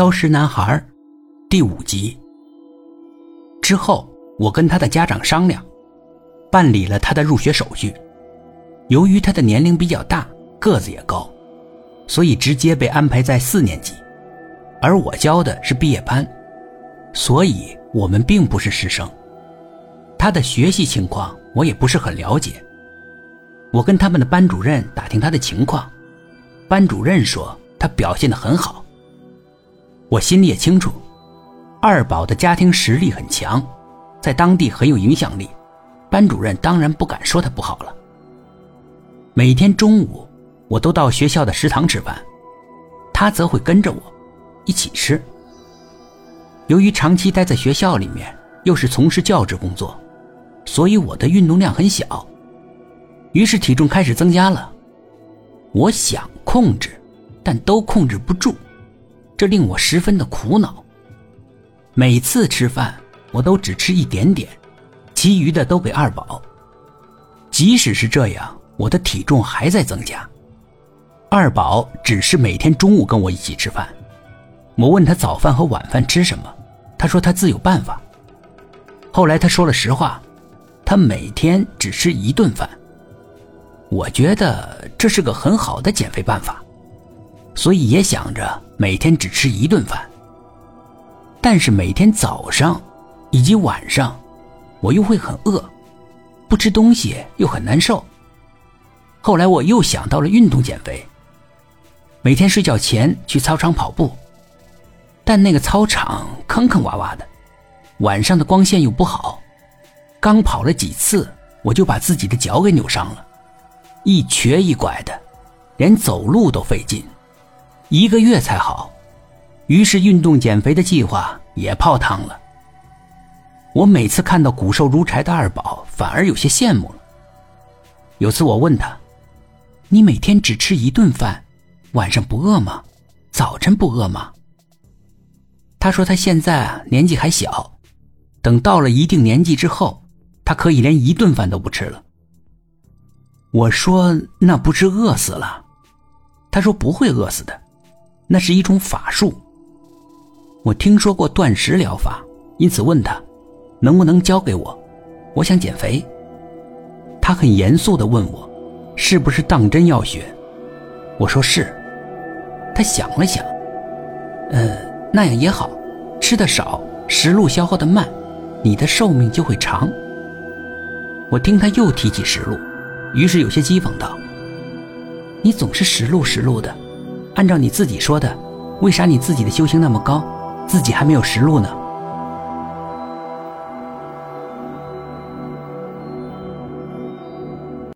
挑食男孩第五集。之后，我跟他的家长商量，办理了他的入学手续。由于他的年龄比较大，个子也高，所以直接被安排在四年级，而我教的是毕业班，所以我们并不是师生。他的学习情况我也不是很了解。我跟他们的班主任打听他的情况，班主任说他表现得很好。我心里也清楚，二宝的家庭实力很强，在当地很有影响力，班主任当然不敢说他不好了。每天中午，我都到学校的食堂吃饭，他则会跟着我一起吃。由于长期待在学校里面，又是从事教职工作，所以我的运动量很小。于是体重开始增加了，我想控制，但都控制不住，这令我十分的苦恼。每次吃饭我都只吃一点点，其余的都给二宝。即使是这样，我的体重还在增加。二宝只是每天中午跟我一起吃饭，我问他早饭和晚饭吃什么，他说他自有办法。后来他说了实话，他每天只吃一顿饭。我觉得这是个很好的减肥办法，所以也想着每天只吃一顿饭。但是每天早上以及晚上，我又会很饿，不吃东西又很难受。后来我又想到了运动减肥，每天睡觉前去操场跑步，但那个操场坑坑洼洼的，晚上的光线又不好，刚跑了几次，我就把自己的脚给扭伤了。一瘸一拐的，连走路都费劲，一个月才好。于是运动减肥的计划也泡汤了。我每次看到骨瘦如柴的二宝，反而有些羡慕了。有次我问他：“你每天只吃一顿饭，晚上不饿吗？早晨不饿吗？”他说：“他现在啊年纪还小，等到了一定年纪之后，他可以连一顿饭都不吃了。”我说：“那不是饿死了？”他说：“不会饿死的，那是一种法术。我听说过断食疗法，因此问他能不能教给我。我想减肥。”他很严肃地问我：“是不是当真要学？”我说：“是。”他想了想：“嗯，那样也好，吃的少，食禄消耗的慢，你的寿命就会长。”我听他又提起食禄。于是有些讥讽道：“你总是食禄食禄的，按照你自己说的，为啥你自己的修行那么高，自己还没有实路呢？”